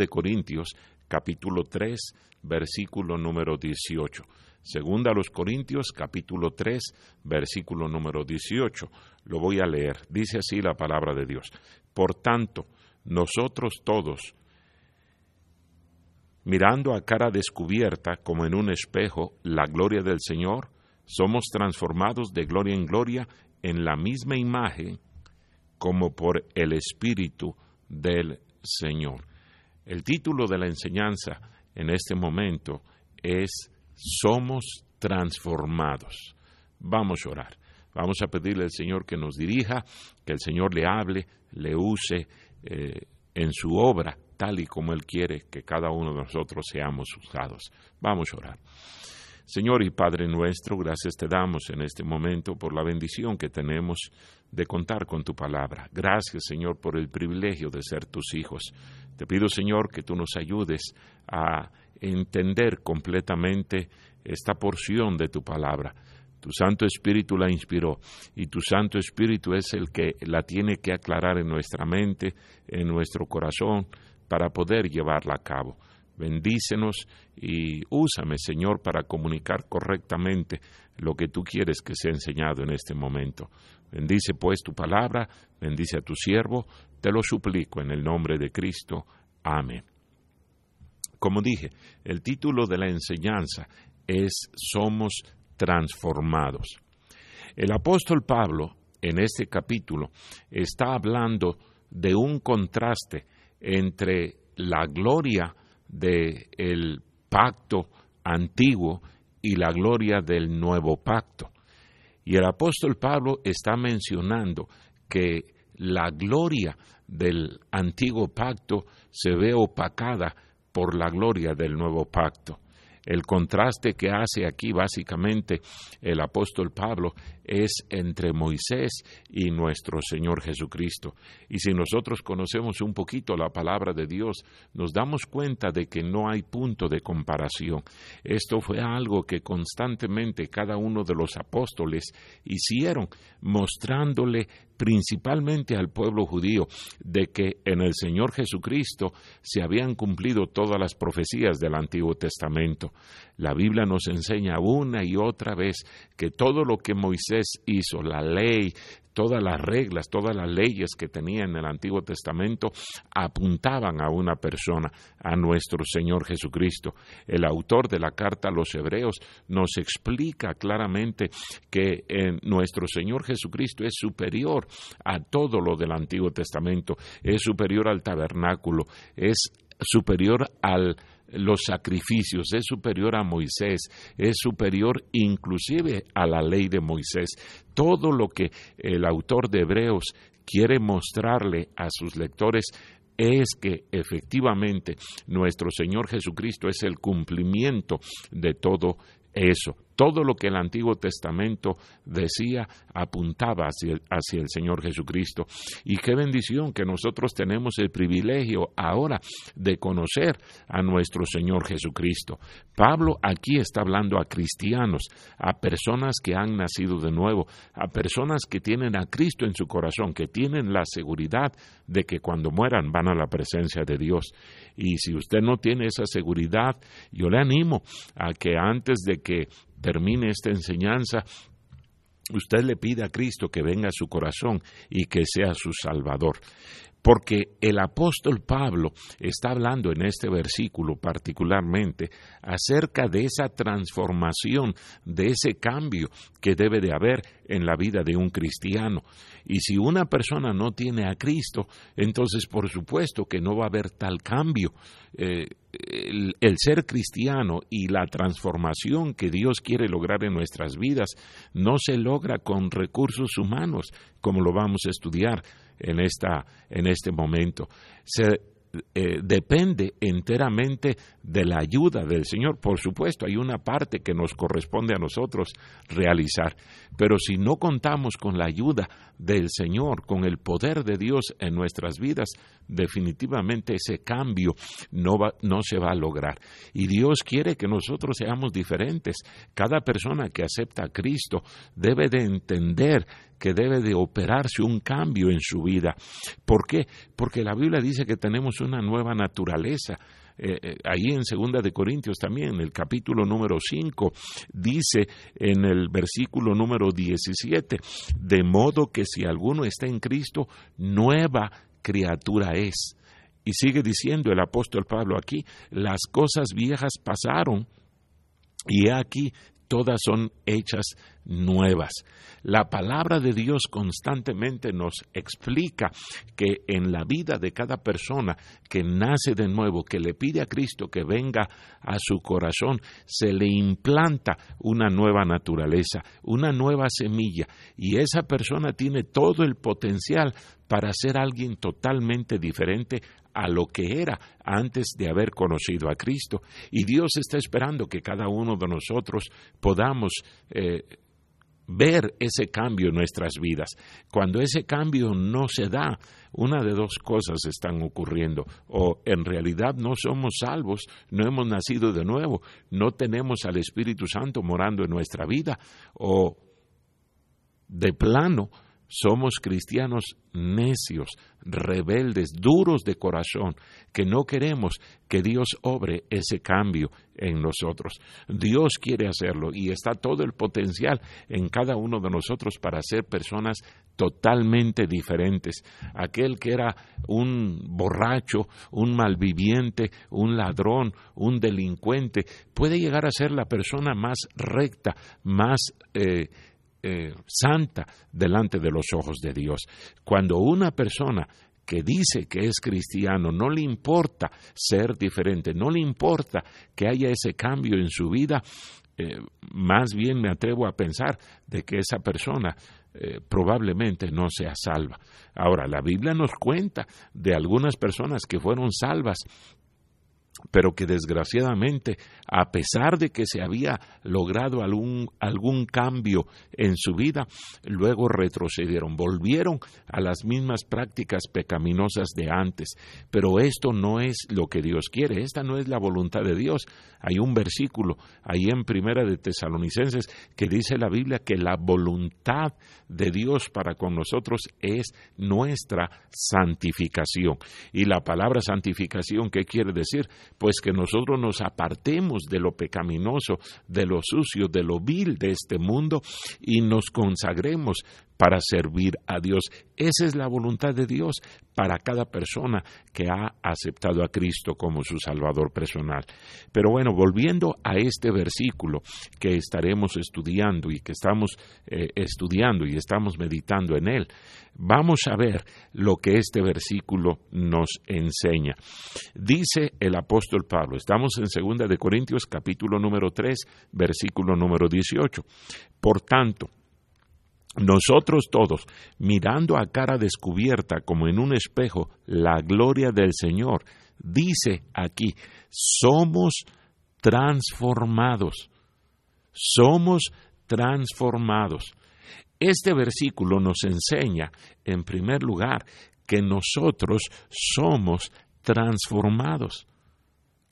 de Corintios, capítulo 3, versículo número 18. Segunda a los Corintios, capítulo 3, versículo número 18. Lo voy a leer. Dice así la palabra de Dios. Por tanto, nosotros todos, mirando a cara descubierta como en un espejo la gloria del Señor, somos transformados de gloria en gloria en la misma imagen como por el Espíritu del Señor. El título de la enseñanza en este momento es Somos transformados. Vamos a orar. Vamos a pedirle al Señor que nos dirija, que el Señor le hable, le use eh, en su obra, tal y como Él quiere que cada uno de nosotros seamos usados. Vamos a orar. Señor y Padre nuestro, gracias te damos en este momento por la bendición que tenemos de contar con tu palabra. Gracias, Señor, por el privilegio de ser tus hijos. Te pido, Señor, que tú nos ayudes a entender completamente esta porción de tu palabra. Tu Santo Espíritu la inspiró y tu Santo Espíritu es el que la tiene que aclarar en nuestra mente, en nuestro corazón, para poder llevarla a cabo. Bendícenos y úsame, Señor, para comunicar correctamente lo que tú quieres que sea enseñado en este momento. Bendice pues tu palabra, bendice a tu siervo, te lo suplico en el nombre de Cristo. Amén. Como dije, el título de la enseñanza es Somos transformados. El apóstol Pablo, en este capítulo, está hablando de un contraste entre la gloria del pacto antiguo y la gloria del nuevo pacto. Y el apóstol Pablo está mencionando que la gloria del antiguo pacto se ve opacada por la gloria del nuevo pacto. El contraste que hace aquí básicamente el apóstol Pablo es entre Moisés y nuestro Señor Jesucristo. Y si nosotros conocemos un poquito la palabra de Dios, nos damos cuenta de que no hay punto de comparación. Esto fue algo que constantemente cada uno de los apóstoles hicieron, mostrándole principalmente al pueblo judío de que en el Señor Jesucristo se habían cumplido todas las profecías del Antiguo Testamento. La Biblia nos enseña una y otra vez que todo lo que Moisés hizo, la ley, todas las reglas, todas las leyes que tenía en el Antiguo Testamento apuntaban a una persona, a nuestro Señor Jesucristo. El autor de la carta a los Hebreos nos explica claramente que nuestro Señor Jesucristo es superior a todo lo del Antiguo Testamento, es superior al tabernáculo, es superior al los sacrificios, es superior a Moisés, es superior inclusive a la ley de Moisés. Todo lo que el autor de Hebreos quiere mostrarle a sus lectores es que efectivamente nuestro Señor Jesucristo es el cumplimiento de todo eso. Todo lo que el Antiguo Testamento decía apuntaba hacia el, hacia el, Señor Jesucristo. Y qué bendición que nosotros tenemos el privilegio ahora de conocer a nuestro Señor Jesucristo. Pablo aquí está hablando a cristianos, a personas que han nacido de nuevo, a personas que tienen a Cristo en su corazón, que tienen la seguridad de que cuando mueran van a la presencia de Dios. Y si usted no tiene esa seguridad, yo le animo a que antes de que termine esta enseñanza, usted le pide a Cristo que venga a su corazón y que sea su Salvador. Porque el apóstol Pablo está hablando en este versículo particularmente acerca de esa transformación, de ese cambio que debe de haber en la vida de un cristiano. Y si una persona no tiene a Cristo, entonces por supuesto que no va a haber tal cambio. Eh, el, ser cristiano y la transformación que Dios quiere lograr en nuestras vidas no se logra con recursos humanos, como lo vamos a estudiar en, esta, en este momento. Se eh, depende enteramente de la ayuda del Señor. Por supuesto, hay una parte que nos corresponde a nosotros realizar, pero si no contamos con la ayuda del Señor, con el poder de Dios en nuestras vidas, definitivamente ese cambio no, va, no se va a lograr. Y Dios quiere que nosotros seamos diferentes. Cada persona que acepta a Cristo debe de entender que debe de operarse un cambio en su vida. ¿Por qué? Porque la Biblia dice que tenemos una nueva naturaleza. Eh, eh, ahí en Segunda de Corintios también, en el capítulo número 5, dice en el versículo número 17, de modo que si alguno está en Cristo, nueva criatura es. Y sigue diciendo el apóstol Pablo aquí, las cosas viejas pasaron y aquí todas son hechas nuevas. La palabra de Dios constantemente nos explica que en la vida de cada persona que nace de nuevo, que le pide a Cristo que venga a su corazón, se le implanta una nueva naturaleza, una nueva semilla, y esa persona tiene todo el potencial para ser alguien totalmente diferente a lo que era antes de haber conocido a Cristo. Y Dios está esperando que cada uno de nosotros podamos eh, ver ese cambio en nuestras vidas. Cuando ese cambio no se da, una de dos cosas están ocurriendo. O en realidad no somos salvos, no hemos nacido de nuevo, no tenemos al Espíritu Santo morando en nuestra vida, o de plano somos cristianos necios, rebeldes, duros de corazón, que no queremos que Dios obre ese cambio en nosotros. Dios quiere hacerlo y está todo el potencial en cada uno de nosotros para ser personas totalmente diferentes. Aquel que era un borracho, un malviviente, un ladrón, un delincuente, puede llegar a ser la persona más recta, más eh, eh, santa delante de los ojos de Dios. Cuando una persona que dice que es cristiano, no le importa ser diferente, no le importa que haya ese cambio en su vida, eh, más bien me atrevo a pensar de que esa persona eh, probablemente no sea salva. Ahora, la Biblia nos cuenta de algunas personas que fueron salvas pero que desgraciadamente, a pesar de que se había logrado algún, algún, cambio en su vida, luego retrocedieron, volvieron a las mismas prácticas pecaminosas de antes. Pero esto no es lo que Dios quiere, esta no es la voluntad de Dios. Hay un versículo ahí en Primera de Tesalonicenses que dice la Biblia que la voluntad de Dios para con nosotros es nuestra santificación. Y la palabra santificación, ¿qué quiere decir? Pues que nosotros nos apartemos de lo pecaminoso, de lo sucio, de lo vil de este mundo y nos consagremos para servir a Dios. Esa es la voluntad de Dios para cada persona que ha aceptado a Cristo como su Salvador personal. Pero bueno, volviendo a este versículo que estaremos estudiando y que estamos eh, estudiando y estamos meditando en él, vamos a ver lo que este versículo nos enseña. Dice el apóstol Pablo, estamos en 2 de Corintios capítulo número 3, versículo número 18. Por tanto, nosotros todos, mirando a cara descubierta como en un espejo la gloria del Señor, dice aquí, somos transformados, somos transformados. Este versículo nos enseña, en primer lugar, que nosotros somos transformados.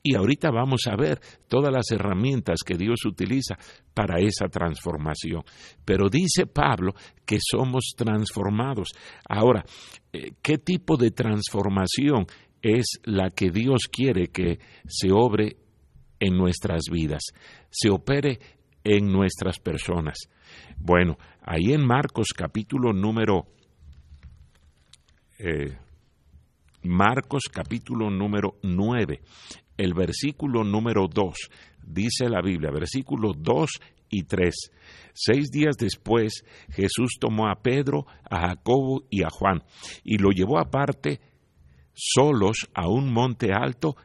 Y ahorita vamos a ver todas las herramientas que Dios utiliza para esa transformación. Pero dice Pablo que somos transformados. Ahora, eh, ¿qué tipo de transformación es la que Dios quiere que se obre en nuestras vidas, se opere en nuestras personas? Bueno, ahí en Marcos capítulo número... Eh, Marcos capítulo número 9, el versículo número 2, dice la Biblia, versículos 2 y 3. Seis días después, Jesús tomó a Pedro, a Jacobo y a Juan, y lo llevó aparte, solos, a un monte alto,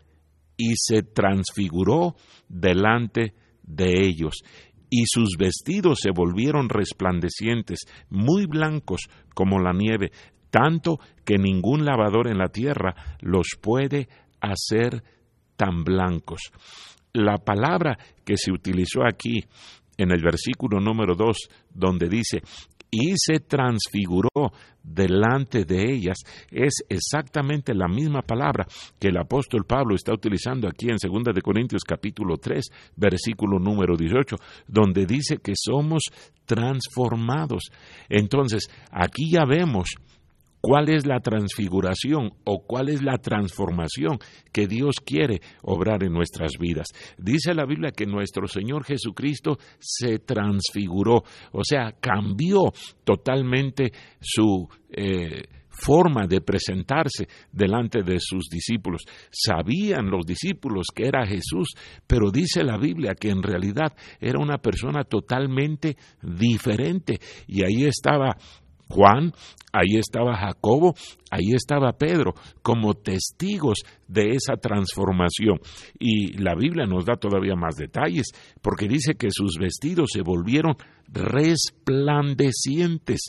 y se transfiguró delante de ellos. Y sus vestidos se volvieron resplandecientes, muy blancos como la nieve, tanto que ningún lavador en la tierra los puede hacer tan blancos. La palabra que se utilizó aquí en el versículo número 2, donde dice, y se transfiguró delante de ellas, es exactamente la misma palabra que el apóstol Pablo está utilizando aquí en 2 de Corintios capítulo 3, versículo número 18, donde dice que somos transformados. Entonces, aquí ya vemos cuál es la transfiguración o cuál es la transformación que Dios quiere obrar en nuestras vidas. Dice la Biblia que nuestro Señor Jesucristo se transfiguró, o sea, cambió totalmente su... Eh, forma de presentarse delante de sus discípulos. Sabían los discípulos que era Jesús, pero dice la Biblia que en realidad era una persona totalmente diferente. Y ahí estaba Juan, ahí estaba Jacobo, ahí estaba Pedro, como testigos de esa transformación. Y la Biblia nos da todavía más detalles, porque dice que sus vestidos se volvieron resplandecientes.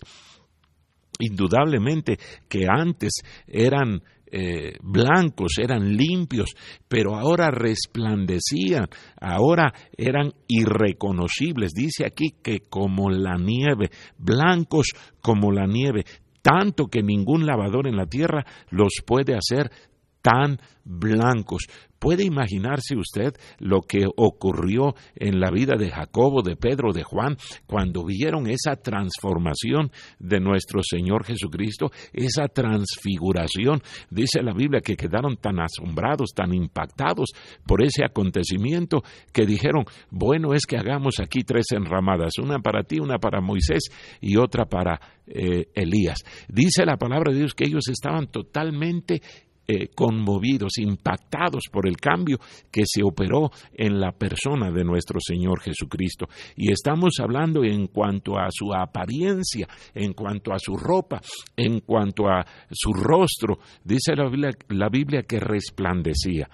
Indudablemente que antes eran eh, blancos, eran limpios, pero ahora resplandecían, ahora eran irreconocibles. Dice aquí que como la nieve, blancos como la nieve, tanto que ningún lavador en la tierra los puede hacer tan blancos. ¿Puede imaginarse usted lo que ocurrió en la vida de Jacobo, de Pedro, de Juan, cuando vieron esa transformación de nuestro Señor Jesucristo, esa transfiguración? Dice la Biblia que quedaron tan asombrados, tan impactados por ese acontecimiento que dijeron, bueno es que hagamos aquí tres enramadas, una para ti, una para Moisés y otra para eh, Elías. Dice la palabra de Dios que ellos estaban totalmente eh, conmovidos, impactados por el cambio que se operó en la persona de nuestro Señor Jesucristo. Y estamos hablando en cuanto a su apariencia, en cuanto a su ropa, en cuanto a su rostro. Dice la Biblia, la Biblia que resplandecía.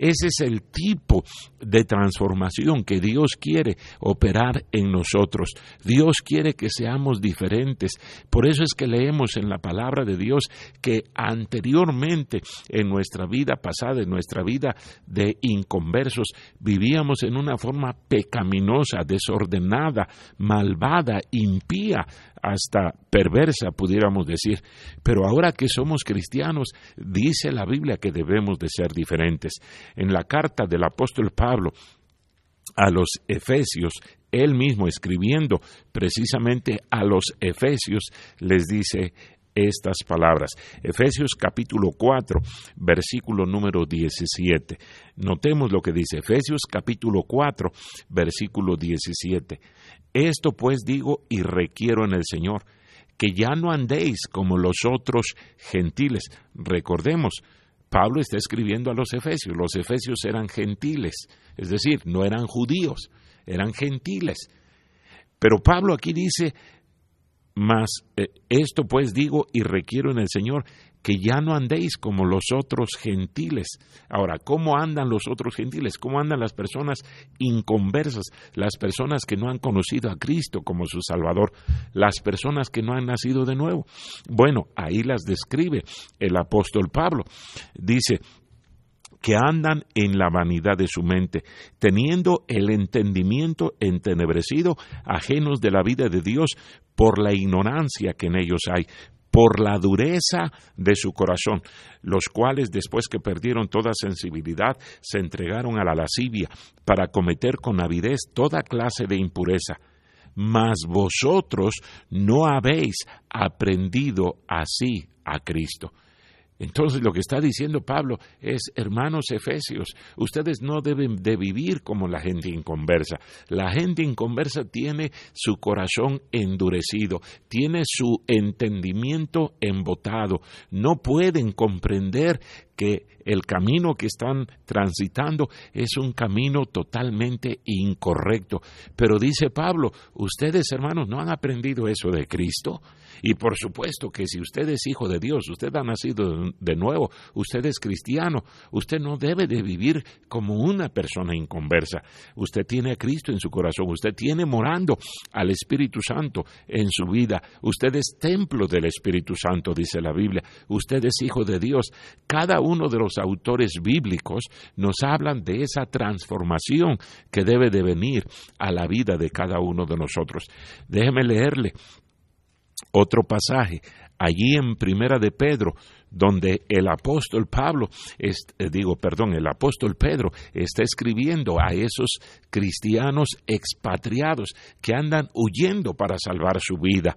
Ese es el tipo de transformación que Dios quiere operar en nosotros. Dios quiere que seamos diferentes. Por eso es que leemos en la palabra de Dios que anteriormente en nuestra vida pasada, en nuestra vida de inconversos, vivíamos en una forma pecaminosa, desordenada, malvada, impía, hasta perversa, pudiéramos decir. Pero ahora que somos cristianos, dice la Biblia que debemos de ser diferentes. En la carta del apóstol Pablo a los Efesios, él mismo escribiendo precisamente a los Efesios, les dice estas palabras. Efesios capítulo 4, versículo número 17. Notemos lo que dice Efesios capítulo 4, versículo 17. Esto pues digo y requiero en el Señor, que ya no andéis como los otros gentiles. Recordemos, Pablo está escribiendo a los efesios. Los efesios eran gentiles, es decir, no eran judíos, eran gentiles. Pero Pablo aquí dice, mas eh, esto pues digo y requiero en el Señor que ya no andéis como los otros gentiles. Ahora, ¿cómo andan los otros gentiles? ¿Cómo andan las personas inconversas? Las personas que no han conocido a Cristo como su Salvador, las personas que no han nacido de nuevo. Bueno, ahí las describe el apóstol Pablo. Dice, que andan en la vanidad de su mente, teniendo el entendimiento entenebrecido, ajenos de la vida de Dios por la ignorancia que en ellos hay, por la dureza de su corazón, los cuales después que perdieron toda sensibilidad se entregaron a la lascivia para cometer con avidez toda clase de impureza. Mas vosotros no habéis aprendido así a Cristo. Entonces lo que está diciendo Pablo es, hermanos efesios, ustedes no deben de vivir como la gente inconversa. La gente inconversa tiene su corazón endurecido, tiene su entendimiento embotado, no pueden comprender que el camino que están transitando es un camino totalmente incorrecto. Pero dice Pablo, ustedes hermanos no han aprendido eso de Cristo. Y por supuesto que si usted es hijo de Dios, usted ha nacido de nuevo, usted es cristiano, usted no debe de vivir como una persona inconversa. Usted tiene a Cristo en su corazón, usted tiene morando al Espíritu Santo en su vida. Usted es templo del Espíritu Santo, dice la Biblia. Usted es hijo de Dios. Cada uno de los autores bíblicos nos hablan de esa transformación que debe de venir a la vida de cada uno de nosotros. Déjeme leerle otro pasaje allí en Primera de Pedro, donde el apóstol Pablo, eh, digo, perdón, el apóstol Pedro está escribiendo a esos cristianos expatriados que andan huyendo para salvar su vida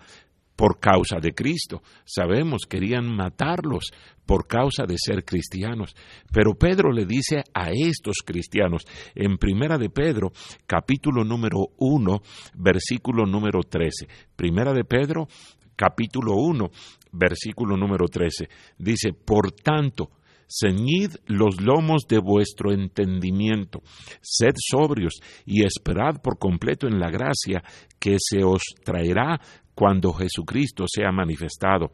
por causa de Cristo. Sabemos, querían matarlos por causa de ser cristianos. Pero Pedro le dice a estos cristianos, en Primera de Pedro, capítulo número 1, versículo número 13. Primera de Pedro, capítulo 1, versículo número 13. Dice, por tanto, ceñid los lomos de vuestro entendimiento, sed sobrios y esperad por completo en la gracia que se os traerá cuando Jesucristo sea manifestado.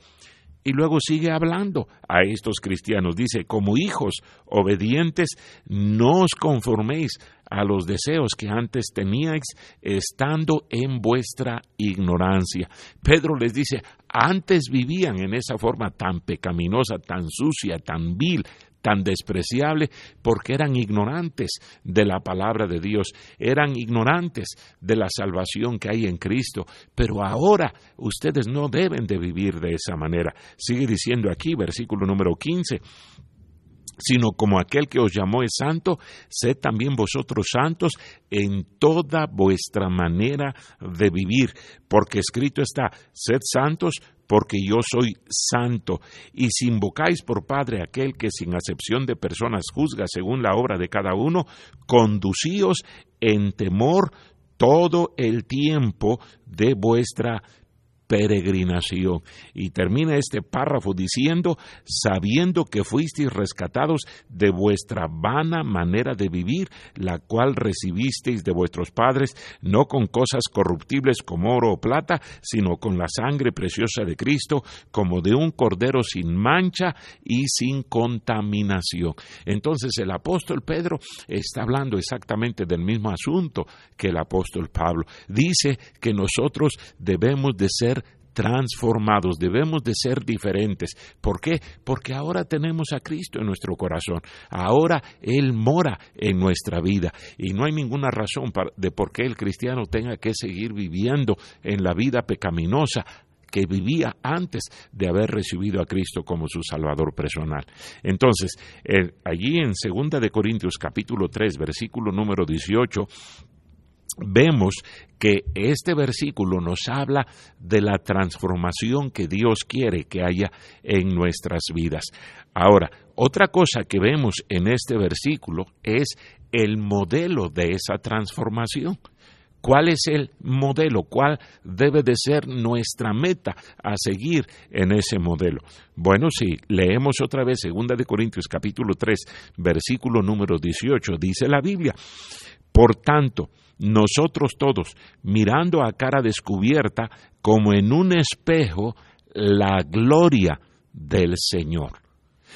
Y luego sigue hablando a estos cristianos. Dice, como hijos obedientes, no os conforméis a los deseos que antes teníais estando en vuestra ignorancia. Pedro les dice, antes vivían en esa forma tan pecaminosa, tan sucia, tan vil, tan despreciable porque eran ignorantes de la palabra de Dios, eran ignorantes de la salvación que hay en Cristo, pero ahora ustedes no deben de vivir de esa manera. Sigue diciendo aquí, versículo número 15, sino como aquel que os llamó es santo, sed también vosotros santos en toda vuestra manera de vivir, porque escrito está, sed santos porque yo soy santo. Y si invocáis por Padre aquel que sin acepción de personas juzga según la obra de cada uno, conducíos en temor todo el tiempo de vuestra peregrinación. Y termina este párrafo diciendo, sabiendo que fuisteis rescatados de vuestra vana manera de vivir, la cual recibisteis de vuestros padres, no con cosas corruptibles como oro o plata, sino con la sangre preciosa de Cristo, como de un cordero sin mancha y sin contaminación. Entonces el apóstol Pedro está hablando exactamente del mismo asunto que el apóstol Pablo. Dice que nosotros debemos de ser transformados, debemos de ser diferentes. ¿Por qué? Porque ahora tenemos a Cristo en nuestro corazón, ahora Él mora en nuestra vida y no hay ninguna razón de por qué el cristiano tenga que seguir viviendo en la vida pecaminosa que vivía antes de haber recibido a Cristo como su Salvador personal. Entonces, allí en 2 de Corintios capítulo 3, versículo número 18, vemos que este versículo nos habla de la transformación que Dios quiere que haya en nuestras vidas. Ahora, otra cosa que vemos en este versículo es el modelo de esa transformación. ¿Cuál es el modelo? ¿Cuál debe de ser nuestra meta a seguir en ese modelo? Bueno, si leemos otra vez 2 de Corintios capítulo 3, versículo número 18, dice la Biblia, por tanto, nosotros todos, mirando a cara descubierta, como en un espejo, la gloria del Señor.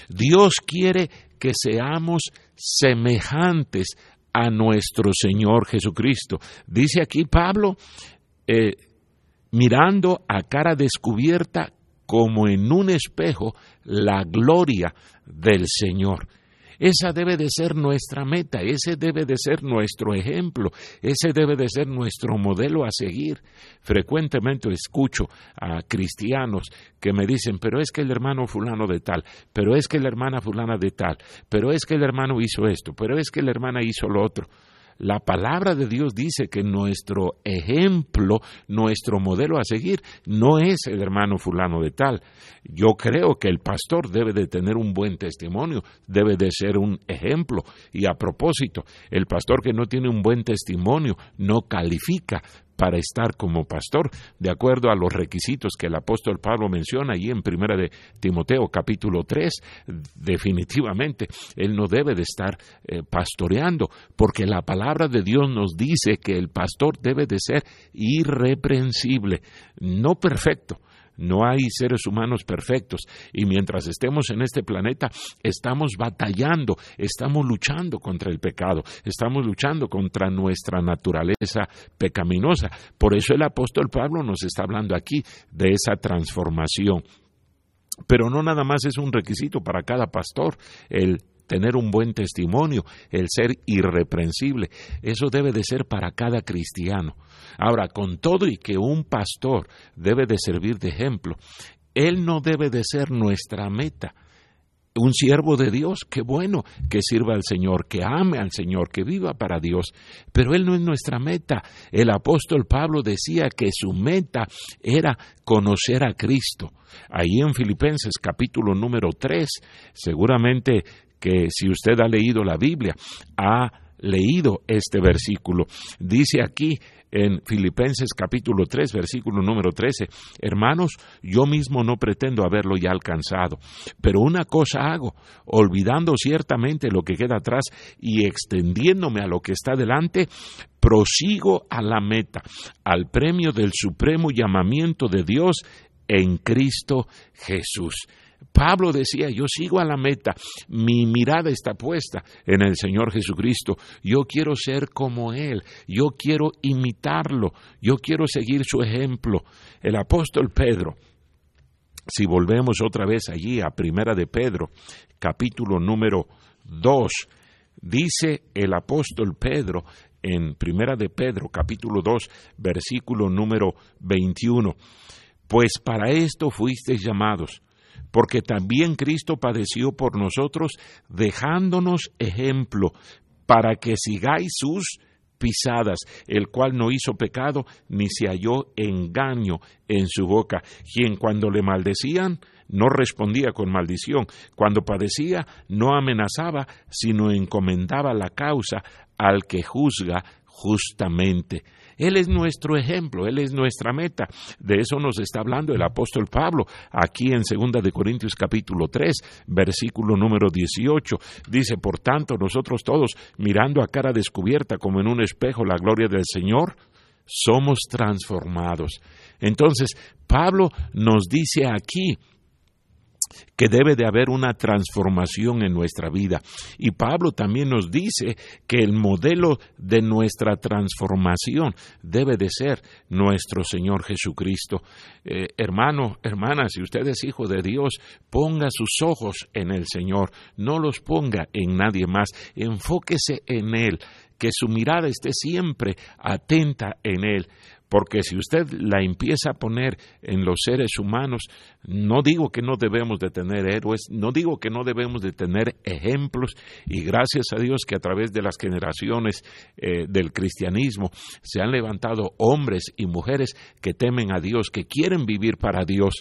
Dios quiere que seamos semejantes a nuestro Señor Jesucristo. Dice aquí Pablo, eh, mirando a cara descubierta como en un espejo la gloria del Señor. Esa debe de ser nuestra meta, ese debe de ser nuestro ejemplo, ese debe de ser nuestro modelo a seguir. Frecuentemente escucho a cristianos que me dicen, pero es que el hermano fulano de tal, pero es que la hermana fulana de tal, pero es que el hermano hizo esto, pero es que la hermana hizo lo otro. La palabra de Dios dice que nuestro ejemplo, nuestro modelo a seguir, no es el hermano fulano de tal. Yo creo que el pastor debe de tener un buen testimonio, debe de ser un ejemplo. Y a propósito, el pastor que no tiene un buen testimonio no califica para estar como pastor, de acuerdo a los requisitos que el apóstol Pablo menciona allí en primera de Timoteo capítulo 3, definitivamente él no debe de estar eh, pastoreando, porque la palabra de Dios nos dice que el pastor debe de ser irreprensible, no perfecto, no hay seres humanos perfectos y mientras estemos en este planeta estamos batallando, estamos luchando contra el pecado, estamos luchando contra nuestra naturaleza pecaminosa. Por eso el apóstol Pablo nos está hablando aquí de esa transformación. Pero no nada más es un requisito para cada pastor el tener un buen testimonio, el ser irreprensible. Eso debe de ser para cada cristiano. Ahora, con todo y que un pastor debe de servir de ejemplo, él no debe de ser nuestra meta. Un siervo de Dios, qué bueno que sirva al Señor, que ame al Señor, que viva para Dios, pero Él no es nuestra meta. El apóstol Pablo decía que su meta era conocer a Cristo. Ahí en Filipenses capítulo número 3, seguramente que si usted ha leído la Biblia, ha leído este versículo. Dice aquí en Filipenses capítulo 3, versículo número 13, hermanos, yo mismo no pretendo haberlo ya alcanzado, pero una cosa hago, olvidando ciertamente lo que queda atrás y extendiéndome a lo que está delante, prosigo a la meta, al premio del supremo llamamiento de Dios en Cristo Jesús. Pablo decía, yo sigo a la meta, mi mirada está puesta en el Señor Jesucristo, yo quiero ser como Él, yo quiero imitarlo, yo quiero seguir su ejemplo. El apóstol Pedro, si volvemos otra vez allí a Primera de Pedro, capítulo número 2, dice el apóstol Pedro en Primera de Pedro, capítulo 2, versículo número 21, pues para esto fuisteis llamados porque también Cristo padeció por nosotros, dejándonos ejemplo, para que sigáis sus pisadas, el cual no hizo pecado, ni se halló engaño en su boca, quien cuando le maldecían, no respondía con maldición, cuando padecía, no amenazaba, sino encomendaba la causa al que juzga justamente. Él es nuestro ejemplo, Él es nuestra meta. De eso nos está hablando el apóstol Pablo aquí en 2 de Corintios capítulo 3, versículo número 18. Dice, por tanto, nosotros todos, mirando a cara descubierta como en un espejo la gloria del Señor, somos transformados. Entonces, Pablo nos dice aquí que debe de haber una transformación en nuestra vida. Y Pablo también nos dice que el modelo de nuestra transformación debe de ser nuestro Señor Jesucristo. Eh, hermano, hermana, si usted es hijo de Dios, ponga sus ojos en el Señor, no los ponga en nadie más, enfóquese en Él, que su mirada esté siempre atenta en Él porque si usted la empieza a poner en los seres humanos, no digo que no debemos de tener héroes, no digo que no debemos de tener ejemplos, y gracias a Dios que a través de las generaciones eh, del cristianismo se han levantado hombres y mujeres que temen a Dios, que quieren vivir para Dios.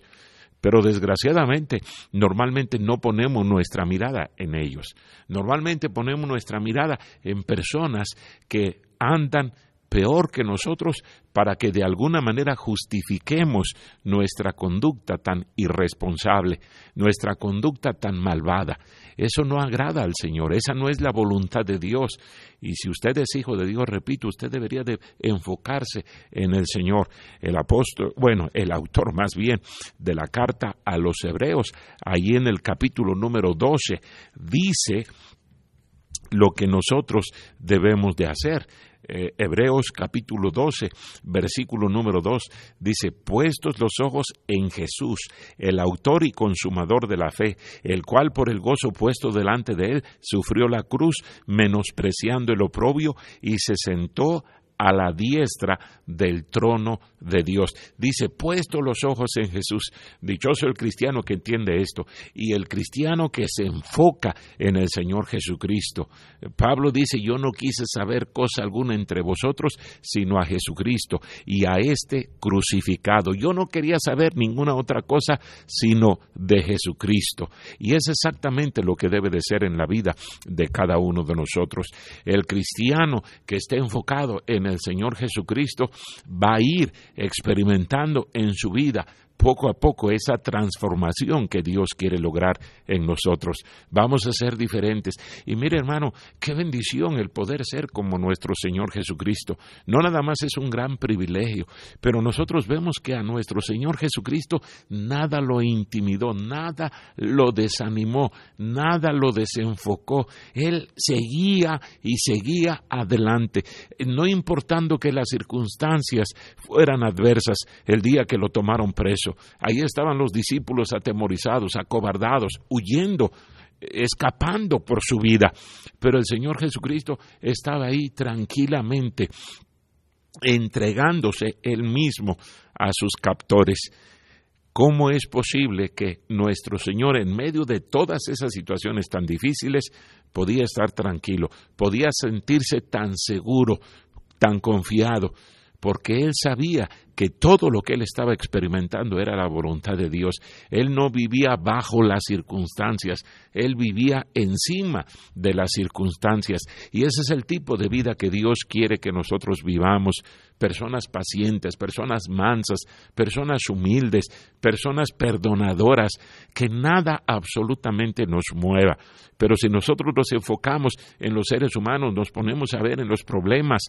Pero desgraciadamente, normalmente no ponemos nuestra mirada en ellos. Normalmente ponemos nuestra mirada en personas que andan peor que nosotros para que de alguna manera justifiquemos nuestra conducta tan irresponsable, nuestra conducta tan malvada. Eso no agrada al Señor, esa no es la voluntad de Dios. Y si usted es hijo de Dios, repito, usted debería de enfocarse en el Señor. El apóstol, bueno, el autor más bien de la carta a los hebreos, ahí en el capítulo número 12, dice lo que nosotros debemos de hacer. Eh, Hebreos capítulo 12, versículo número 2, dice, puestos los ojos en Jesús, el autor y consumador de la fe, el cual por el gozo puesto delante de él sufrió la cruz, menospreciando el oprobio, y se sentó a la diestra del trono de Dios. Dice, puesto los ojos en Jesús. Dichoso el cristiano que entiende esto y el cristiano que se enfoca en el Señor Jesucristo. Pablo dice, yo no quise saber cosa alguna entre vosotros, sino a Jesucristo y a este crucificado. Yo no quería saber ninguna otra cosa, sino de Jesucristo. Y es exactamente lo que debe de ser en la vida de cada uno de nosotros. El cristiano que esté enfocado en el Señor Jesucristo va a ir experimentando en su vida poco a poco esa transformación que Dios quiere lograr en nosotros. Vamos a ser diferentes. Y mire hermano, qué bendición el poder ser como nuestro Señor Jesucristo. No nada más es un gran privilegio, pero nosotros vemos que a nuestro Señor Jesucristo nada lo intimidó, nada lo desanimó, nada lo desenfocó. Él seguía y seguía adelante, no importando que las circunstancias fueran adversas el día que lo tomaron preso. Ahí estaban los discípulos atemorizados, acobardados, huyendo escapando por su vida. Pero el Señor Jesucristo estaba ahí tranquilamente, entregándose él mismo a sus captores. ¿Cómo es posible que nuestro Señor, en medio de todas esas situaciones tan difíciles, podía estar tranquilo, podía sentirse tan seguro, tan confiado? Porque Él sabía que todo lo que él estaba experimentando era la voluntad de Dios. Él no vivía bajo las circunstancias, él vivía encima de las circunstancias. Y ese es el tipo de vida que Dios quiere que nosotros vivamos. Personas pacientes, personas mansas, personas humildes, personas perdonadoras, que nada absolutamente nos mueva. Pero si nosotros nos enfocamos en los seres humanos, nos ponemos a ver en los problemas,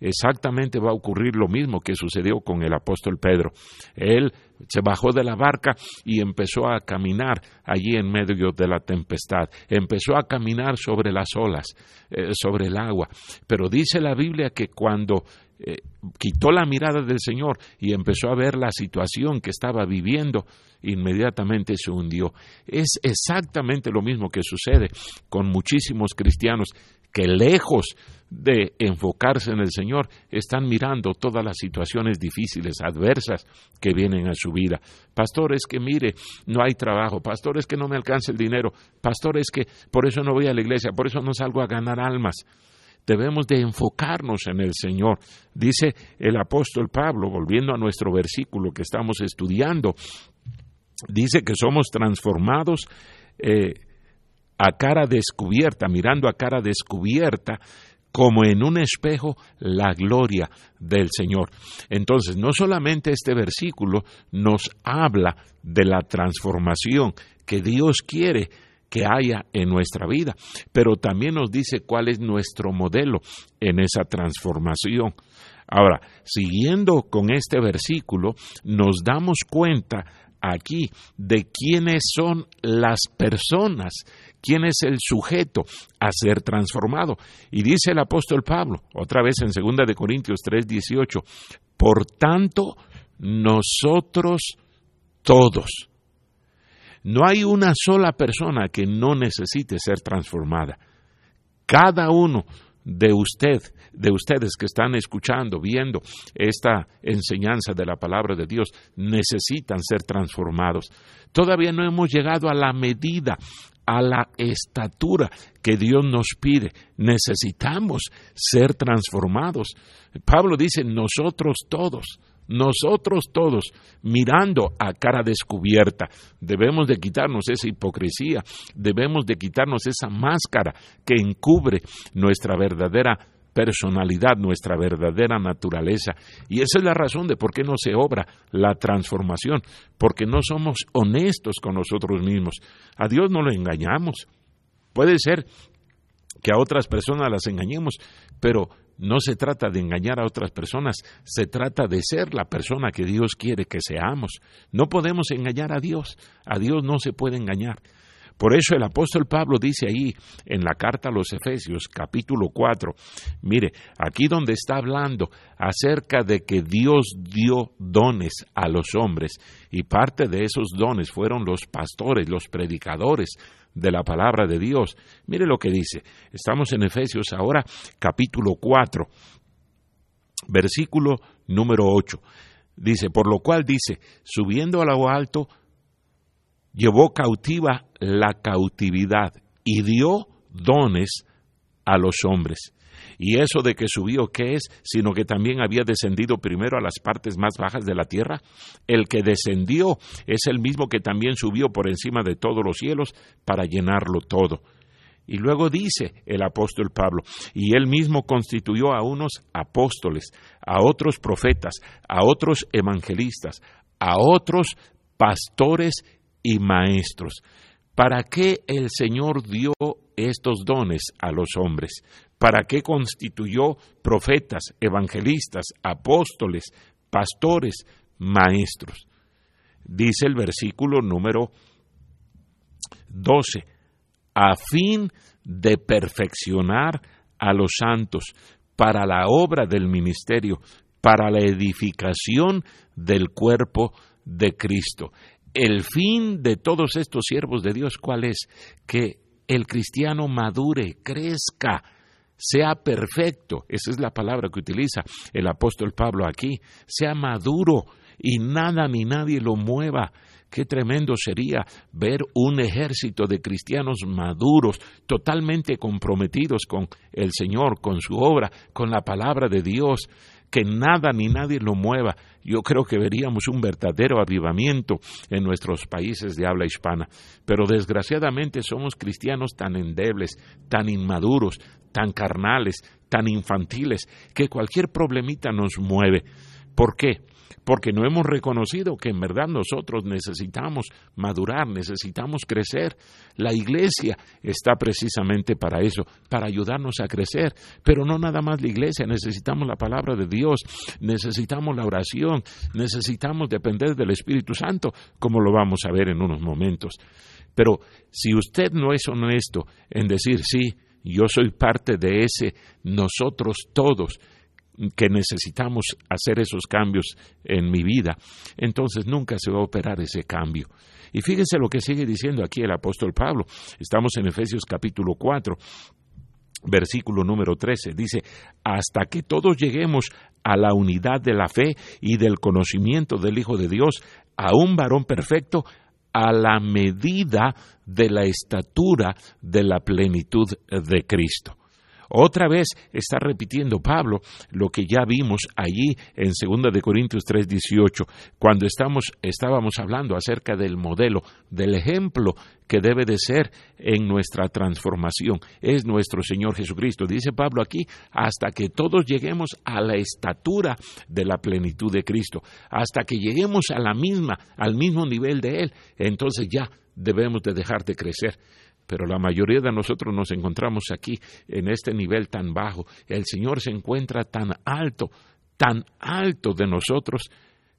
exactamente va a ocurrir lo mismo que sucedió con el apóstol Pedro. Él se bajó de la barca y empezó a caminar allí en medio de la tempestad. Empezó a caminar sobre las olas, eh, sobre el agua. Pero dice la Biblia que cuando eh, quitó la mirada del Señor y empezó a ver la situación que estaba viviendo, inmediatamente se hundió. Es exactamente lo mismo que sucede con muchísimos cristianos que lejos de enfocarse en el Señor, están mirando todas las situaciones difíciles, adversas que vienen a su vida. Pastores que mire, no hay trabajo, pastores que no me alcanza el dinero, pastores que por eso no voy a la iglesia, por eso no salgo a ganar almas. Debemos de enfocarnos en el Señor. Dice el apóstol Pablo, volviendo a nuestro versículo que estamos estudiando, dice que somos transformados eh, a cara descubierta, mirando a cara descubierta, como en un espejo la gloria del Señor. Entonces, no solamente este versículo nos habla de la transformación que Dios quiere que haya en nuestra vida, pero también nos dice cuál es nuestro modelo en esa transformación. Ahora, siguiendo con este versículo, nos damos cuenta aquí de quiénes son las personas, quién es el sujeto a ser transformado. Y dice el apóstol Pablo, otra vez en 2 de Corintios 3:18, por tanto, nosotros todos. No hay una sola persona que no necesite ser transformada. Cada uno de usted, de ustedes que están escuchando, viendo esta enseñanza de la palabra de Dios, necesitan ser transformados. Todavía no hemos llegado a la medida, a la estatura que Dios nos pide. Necesitamos ser transformados. Pablo dice, nosotros todos, nosotros todos, mirando a cara descubierta, debemos de quitarnos esa hipocresía, debemos de quitarnos esa máscara que encubre nuestra verdadera personalidad, nuestra verdadera naturaleza. Y esa es la razón de por qué no se obra la transformación, porque no somos honestos con nosotros mismos. A Dios no lo engañamos. Puede ser que a otras personas las engañemos, pero no se trata de engañar a otras personas, se trata de ser la persona que Dios quiere que seamos. No podemos engañar a Dios, a Dios no se puede engañar. Por eso el apóstol Pablo dice ahí en la carta a los Efesios capítulo 4, mire, aquí donde está hablando acerca de que Dios dio dones a los hombres y parte de esos dones fueron los pastores, los predicadores, de la palabra de Dios. Mire lo que dice. Estamos en Efesios ahora, capítulo 4, versículo número 8. Dice, por lo cual dice, subiendo a lo alto, llevó cautiva la cautividad y dio dones a los hombres. Y eso de que subió, ¿qué es? Sino que también había descendido primero a las partes más bajas de la tierra. El que descendió es el mismo que también subió por encima de todos los cielos para llenarlo todo. Y luego dice el apóstol Pablo, y él mismo constituyó a unos apóstoles, a otros profetas, a otros evangelistas, a otros pastores y maestros. ¿Para qué el Señor dio estos dones a los hombres? ¿Para qué constituyó profetas, evangelistas, apóstoles, pastores, maestros? Dice el versículo número 12, a fin de perfeccionar a los santos para la obra del ministerio, para la edificación del cuerpo de Cristo. El fin de todos estos siervos de Dios, ¿cuál es? Que el cristiano madure, crezca, sea perfecto. Esa es la palabra que utiliza el apóstol Pablo aquí. Sea maduro y nada ni nadie lo mueva. Qué tremendo sería ver un ejército de cristianos maduros, totalmente comprometidos con el Señor, con su obra, con la palabra de Dios, que nada ni nadie lo mueva. Yo creo que veríamos un verdadero avivamiento en nuestros países de habla hispana. Pero desgraciadamente somos cristianos tan endebles, tan inmaduros, tan carnales, tan infantiles, que cualquier problemita nos mueve. ¿Por qué? Porque no hemos reconocido que en verdad nosotros necesitamos madurar, necesitamos crecer. La iglesia está precisamente para eso, para ayudarnos a crecer, pero no nada más la iglesia, necesitamos la palabra de Dios, necesitamos la oración, necesitamos depender del Espíritu Santo, como lo vamos a ver en unos momentos. Pero si usted no es honesto en decir, sí, yo soy parte de ese nosotros todos, que necesitamos hacer esos cambios en mi vida, entonces nunca se va a operar ese cambio. Y fíjense lo que sigue diciendo aquí el apóstol Pablo. Estamos en Efesios capítulo 4, versículo número 13. Dice, hasta que todos lleguemos a la unidad de la fe y del conocimiento del Hijo de Dios, a un varón perfecto, a la medida de la estatura de la plenitud de Cristo. Otra vez está repitiendo Pablo lo que ya vimos allí en 2 de Corintios 3:18, cuando estamos estábamos hablando acerca del modelo, del ejemplo que debe de ser en nuestra transformación. Es nuestro Señor Jesucristo. Dice Pablo aquí, hasta que todos lleguemos a la estatura de la plenitud de Cristo, hasta que lleguemos a la misma, al mismo nivel de Él, entonces ya debemos de dejar de crecer pero la mayoría de nosotros nos encontramos aquí en este nivel tan bajo. El Señor se encuentra tan alto, tan alto de nosotros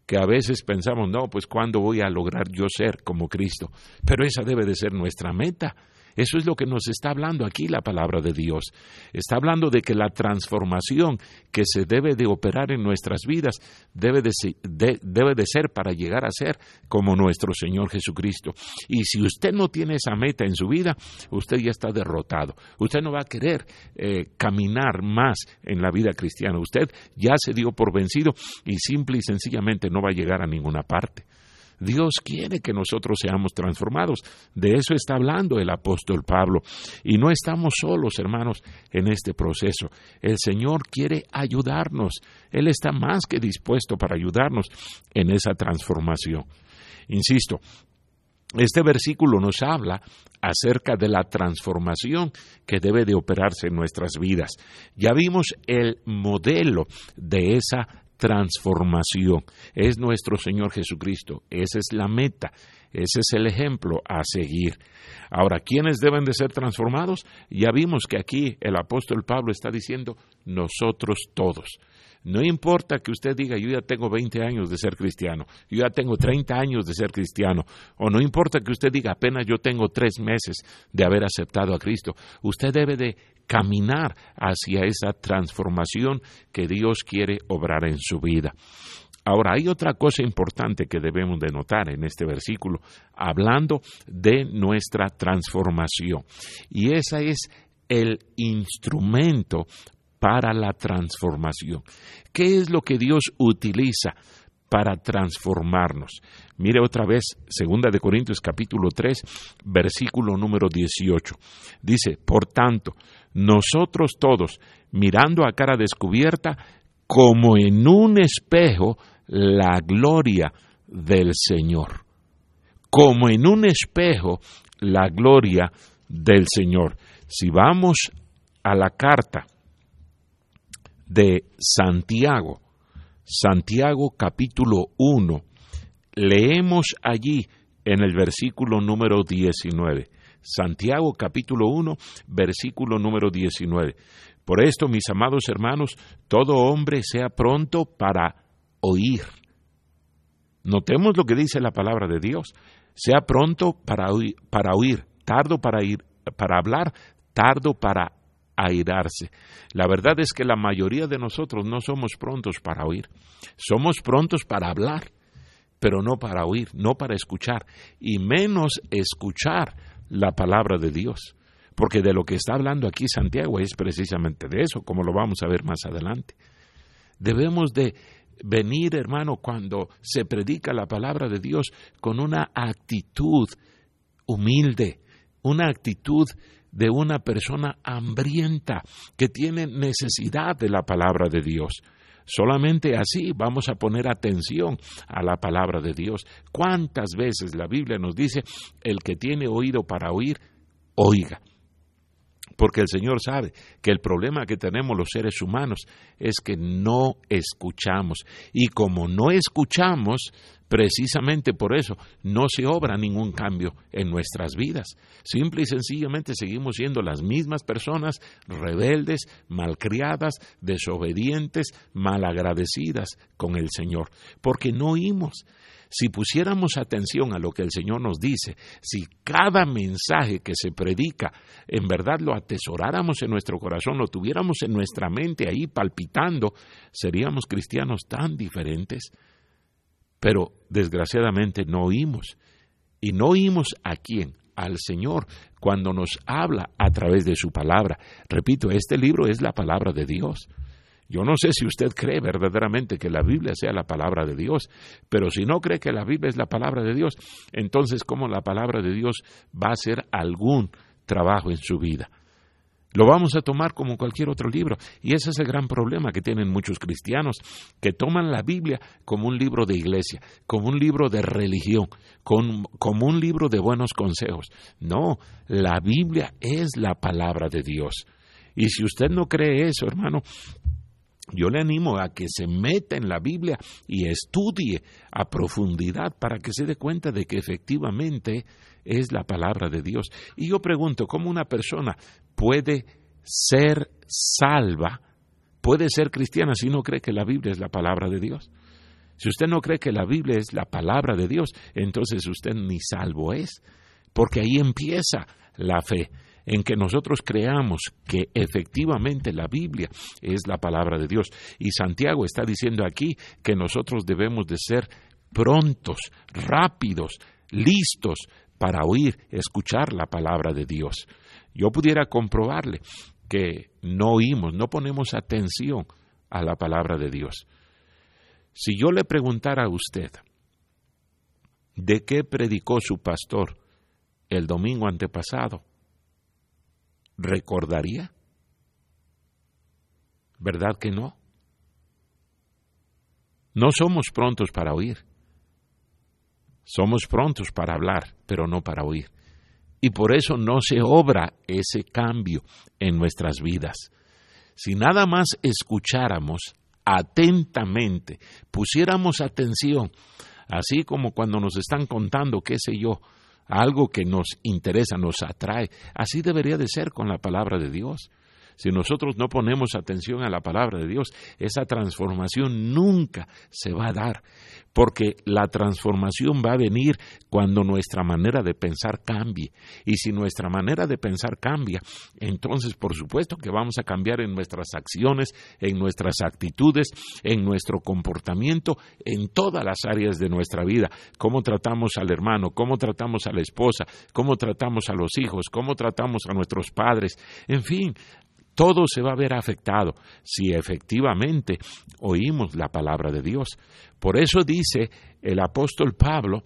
que a veces pensamos, no, pues ¿cuándo voy a lograr yo ser como Cristo? Pero esa debe de ser nuestra meta. Eso es lo que nos está hablando aquí la palabra de Dios. Está hablando de que la transformación que se debe de operar en nuestras vidas debe de, ser para llegar a ser como nuestro Señor Jesucristo. Y si usted no tiene esa meta en su vida, usted ya está derrotado. Usted no va a querer eh, caminar más en la vida cristiana. Usted ya se dio por vencido y simple y sencillamente no va a llegar a ninguna parte. Dios quiere que nosotros seamos transformados. De eso está hablando el apóstol Pablo. Y no estamos solos, hermanos, en este proceso. El Señor quiere ayudarnos. Él está más que dispuesto para ayudarnos en esa transformación. Insisto, este versículo nos habla acerca de la transformación que debe de operarse en nuestras vidas. Ya vimos el modelo de esa transformación. Es nuestro Señor Jesucristo. Esa es la meta. Ese es el ejemplo a seguir. Ahora, ¿quiénes deben de ser transformados? Ya vimos que aquí el apóstol Pablo está diciendo nosotros todos. No importa que usted diga, yo ya tengo 20 años de ser cristiano, yo ya tengo 30 años de ser cristiano, o no importa que usted diga, apenas yo tengo tres meses de haber aceptado a Cristo. Usted debe de caminar hacia esa transformación que Dios quiere obrar en su vida. Ahora, hay otra cosa importante que debemos de notar en este versículo, hablando de nuestra transformación, y esa es el instrumento para la transformación. ¿Qué es lo que Dios utiliza para transformarnos? Mire otra vez, segunda de Corintios capítulo 3, versículo número 18. Dice, por tanto, nosotros todos, mirando a cara descubierta, como en un espejo, la gloria del Señor. Como en un espejo, la gloria del Señor. Si vamos a la carta de Santiago, Santiago capítulo 1, leemos allí en el versículo número 19. Santiago capítulo 1, versículo número 19. Por esto, mis amados hermanos, todo hombre sea pronto para oír. Notemos lo que dice la palabra de Dios. Sea pronto para oír, para oír tardo para, ir, para hablar, tardo para La verdad es que la mayoría de nosotros no somos prontos para oír. Somos prontos para hablar, pero no para oír, no para escuchar, y menos escuchar la palabra de Dios. Porque de lo que está hablando aquí Santiago es precisamente de eso, como lo vamos a ver más adelante. Debemos de venir, hermano, cuando se predica la palabra de Dios con una actitud humilde, una actitud de una persona hambrienta que tiene necesidad de la palabra de Dios. Solamente así vamos a poner atención a la palabra de Dios. ¿Cuántas veces la Biblia nos dice, el que tiene oído para oír, oiga? Porque el Señor sabe que el problema que tenemos los seres humanos es que no escuchamos. Y como no escuchamos, precisamente por eso no se obra ningún cambio en nuestras vidas. Simple y sencillamente seguimos siendo las mismas personas rebeldes, malcriadas, desobedientes, malagradecidas con el Señor. Porque no oímos. Si pusiéramos atención a lo que el Señor nos dice, si cada mensaje que se predica en verdad lo atesoráramos en nuestro corazón, lo tuviéramos en nuestra mente ahí palpitando, seríamos cristianos tan diferentes. Pero desgraciadamente no oímos. Y no oímos a quién, al Señor, cuando nos habla a través de su palabra. Repito, este libro es la palabra de Dios. Yo no sé si usted cree verdaderamente que la Biblia sea la palabra de Dios, pero si no cree que la Biblia es la palabra de Dios, entonces ¿cómo la palabra de Dios va a hacer algún trabajo en su vida? Lo vamos a tomar como cualquier otro libro. Y ese es el gran problema que tienen muchos cristianos, que toman la Biblia como un libro de iglesia, como un libro de religión, como un libro de buenos consejos. No, la Biblia es la palabra de Dios. Y si usted no cree eso, hermano, yo le animo a que se meta en la Biblia y estudie a profundidad para que se dé cuenta de que efectivamente es la palabra de Dios. Y yo pregunto, ¿cómo una persona puede ser salva, puede ser cristiana si no cree que la Biblia es la palabra de Dios? Si usted no cree que la Biblia es la palabra de Dios, entonces usted ni salvo es, porque ahí empieza la fe en que nosotros creamos que efectivamente la Biblia es la palabra de Dios. Y Santiago está diciendo aquí que nosotros debemos de ser prontos, rápidos, listos para oír, escuchar la palabra de Dios. Yo pudiera comprobarle que no oímos, no ponemos atención a la palabra de Dios. Si yo le preguntara a usted, ¿de qué predicó su pastor el domingo antepasado? ¿Recordaría? ¿Verdad que no? No somos prontos para oír. Somos prontos para hablar, pero no para oír. Y por eso no se obra ese cambio en nuestras vidas. Si nada más escucháramos atentamente, pusiéramos atención, así como cuando nos están contando, qué sé yo, algo que nos interesa, nos atrae, así debería de ser con la palabra de Dios. Si nosotros no ponemos atención a la palabra de Dios, esa transformación nunca se va a dar, porque la transformación va a venir cuando nuestra manera de pensar cambie. Y si nuestra manera de pensar cambia, entonces por supuesto que vamos a cambiar en nuestras acciones, en nuestras actitudes, en nuestro comportamiento, en todas las áreas de nuestra vida. Cómo tratamos al hermano, cómo tratamos a la esposa, cómo tratamos a los hijos, cómo tratamos a nuestros padres, en fin, todo se va a ver afectado si efectivamente oímos la palabra de Dios. Por eso dice el apóstol Pablo,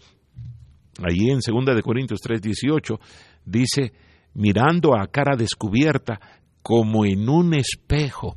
allí en 2 de Corintios 3:18, dice, mirando a cara descubierta como en un espejo.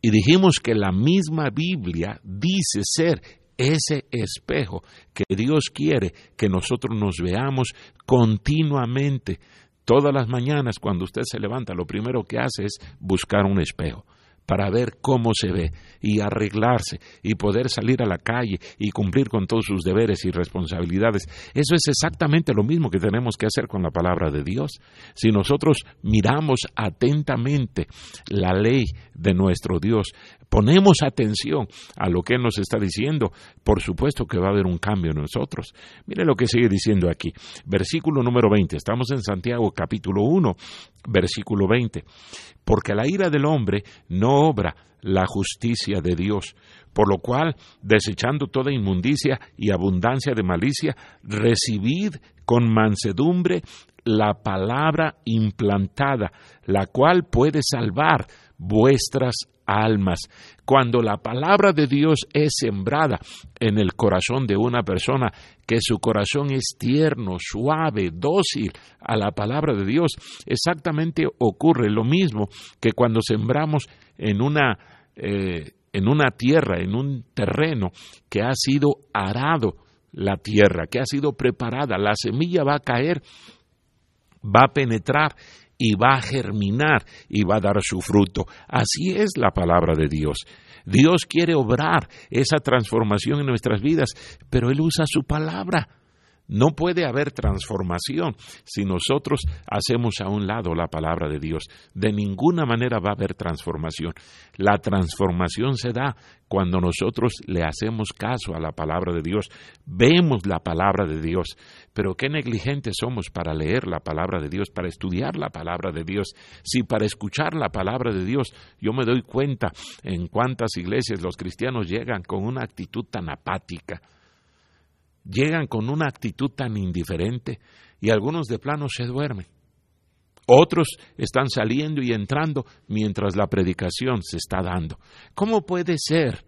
Y dijimos que la misma Biblia dice ser ese espejo que Dios quiere que nosotros nos veamos continuamente Todas las mañanas cuando usted se levanta, lo primero que hace es buscar un espejo para ver cómo se ve y arreglarse y poder salir a la calle y cumplir con todos sus deberes y responsabilidades. Eso es exactamente lo mismo que tenemos que hacer con la palabra de Dios. Si nosotros miramos atentamente la ley de nuestro Dios, ponemos atención a lo que Él nos está diciendo, por supuesto que va a haber un cambio en nosotros. Mire lo que sigue diciendo aquí. Versículo número 20. Estamos en Santiago capítulo 1, versículo 20 porque la ira del hombre no obra la justicia de Dios, por lo cual, desechando toda inmundicia y abundancia de malicia, recibid con mansedumbre la palabra implantada, la cual puede salvar vuestras almas. Cuando la palabra de Dios es sembrada en el corazón de una persona, que su corazón es tierno, suave, dócil a la palabra de Dios, exactamente ocurre lo mismo que cuando sembramos en una, eh, en una tierra, en un terreno que ha sido arado la tierra, que ha sido preparada, la semilla va a caer, va a penetrar y va a germinar y va a dar su fruto. Así es la palabra de Dios. Dios quiere obrar esa transformación en nuestras vidas, pero Él usa su palabra. No puede haber transformación si nosotros hacemos a un lado la palabra de Dios. De ninguna manera va a haber transformación. La transformación se da cuando nosotros le hacemos caso a la palabra de Dios, vemos la palabra de Dios. Pero qué negligentes somos para leer la palabra de Dios, para estudiar la palabra de Dios. Si para escuchar la palabra de Dios yo me doy cuenta en cuántas iglesias los cristianos llegan con una actitud tan apática llegan con una actitud tan indiferente y algunos de plano se duermen. Otros están saliendo y entrando mientras la predicación se está dando. ¿Cómo puede ser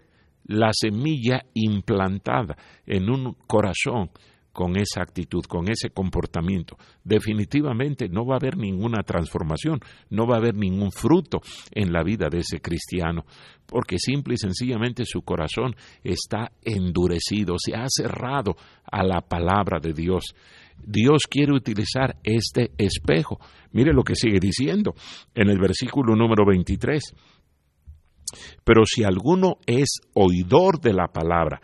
la semilla implantada en un corazón con esa actitud, con ese comportamiento. Definitivamente no va a haber ninguna transformación, no va a haber ningún fruto en la vida de ese cristiano, porque simple y sencillamente su corazón está endurecido, se ha cerrado a la palabra de Dios. Dios quiere utilizar este espejo. Mire lo que sigue diciendo en el versículo número 23. Pero si alguno es oidor de la palabra,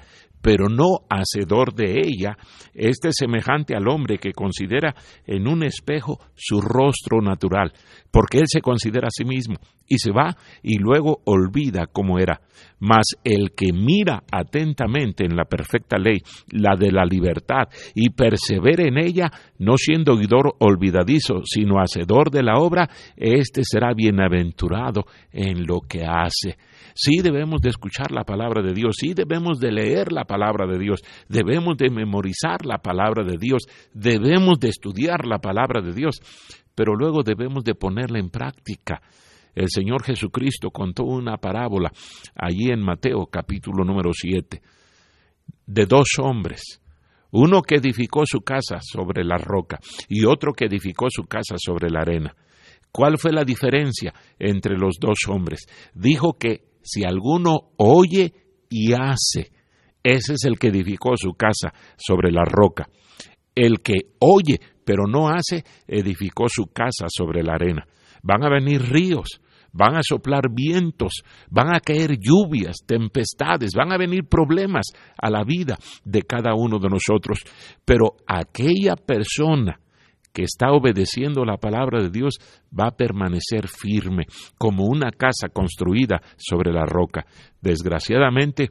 pero no hacedor de ella, este es semejante al hombre que considera en un espejo su rostro natural, porque él se considera a sí mismo, y se va y luego olvida cómo era. Mas el que mira atentamente en la perfecta ley, la de la libertad, y persevere en ella, no siendo oidor olvidadizo, sino hacedor de la obra, éste será bienaventurado en lo que hace. Sí debemos de escuchar la palabra de Dios, sí debemos de leer la palabra de Dios, debemos de memorizar la palabra de Dios, debemos de estudiar la palabra de Dios, pero luego debemos de ponerla en práctica. El Señor Jesucristo contó una parábola allí en Mateo capítulo número 7 de dos hombres, uno que edificó su casa sobre la roca y otro que edificó su casa sobre la arena. ¿Cuál fue la diferencia entre los dos hombres? Dijo que si alguno oye y hace, ese es el que edificó su casa sobre la roca. El que oye pero no hace, edificó su casa sobre la arena. Van a venir ríos, van a soplar vientos, van a caer lluvias, tempestades, van a venir problemas a la vida de cada uno de nosotros. Pero aquella persona que está obedeciendo la palabra de Dios va a permanecer firme como una casa construida sobre la roca. Desgraciadamente,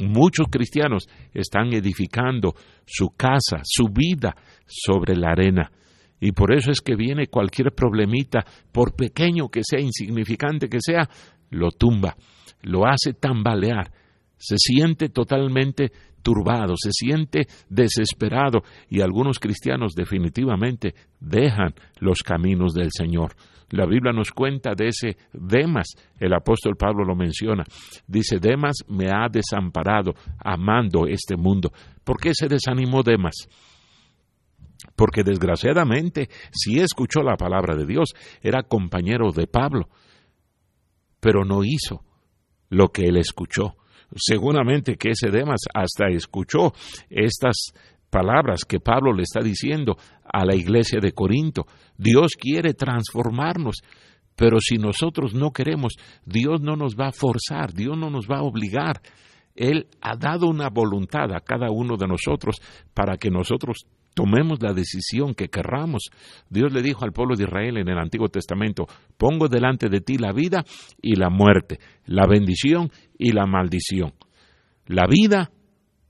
muchos cristianos están edificando su casa, su vida sobre la arena. Y por eso es que viene cualquier problemita, por pequeño que sea, insignificante que sea, lo tumba, lo hace tambalear, se siente totalmente turbado, se siente desesperado y algunos cristianos definitivamente dejan los caminos del Señor. La Biblia nos cuenta de ese Demas, el apóstol Pablo lo menciona. Dice, Demas me ha desamparado amando este mundo. ¿Por qué se desanimó Demas? Porque desgraciadamente, si escuchó la palabra de Dios, era compañero de Pablo, pero no hizo lo que él escuchó Seguramente que ese Demas hasta escuchó estas palabras que Pablo le está diciendo a la iglesia de Corinto. Dios quiere transformarnos, Pero si nosotros no queremos, Dios no nos va a forzar, Dios no nos va a obligar. Él ha dado una voluntad a cada uno de nosotros para que nosotros tomemos la decisión que querramos. Dios le dijo al pueblo de Israel en el Antiguo Testamento, pongo delante de ti la vida y la muerte, la bendición y la maldición. La vida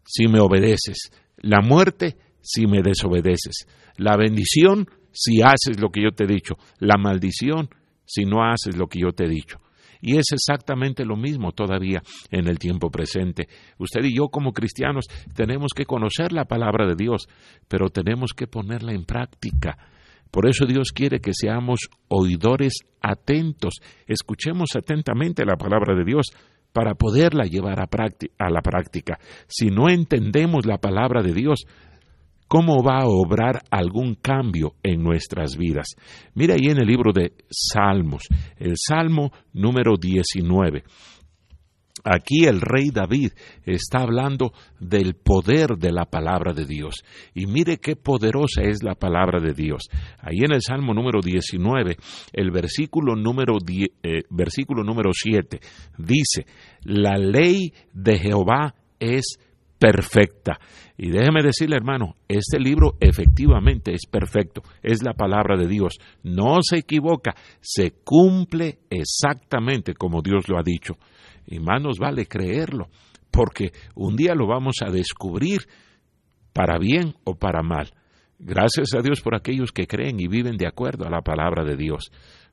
si me obedeces, la muerte si me desobedeces, la bendición si haces lo que yo te he dicho, la maldición si no haces lo que yo te he dicho. Y es exactamente lo mismo todavía en el tiempo presente. Usted y yo como cristianos tenemos que conocer la palabra de Dios, pero tenemos que ponerla en práctica. Por eso Dios quiere que seamos oidores atentos, escuchemos atentamente la palabra de Dios para poderla llevar a, a la práctica. Si no entendemos la palabra de Dios, cómo va a obrar algún cambio en nuestras vidas. Mira ahí en el libro de Salmos, el Salmo número 19. Aquí el rey David está hablando del poder de la palabra de Dios. Y mire qué poderosa es la palabra de Dios. Ahí en el Salmo número 19, el versículo número, eh, versículo número 7 dice, la ley de Jehová es perfecta. Y déjeme decirle, hermano, este libro efectivamente es perfecto, es la palabra de Dios, no se equivoca, se cumple exactamente como Dios lo ha dicho. Y más nos vale creerlo, porque un día lo vamos a descubrir para bien o para mal. Gracias a Dios por aquellos que creen y viven de acuerdo a la palabra de Dios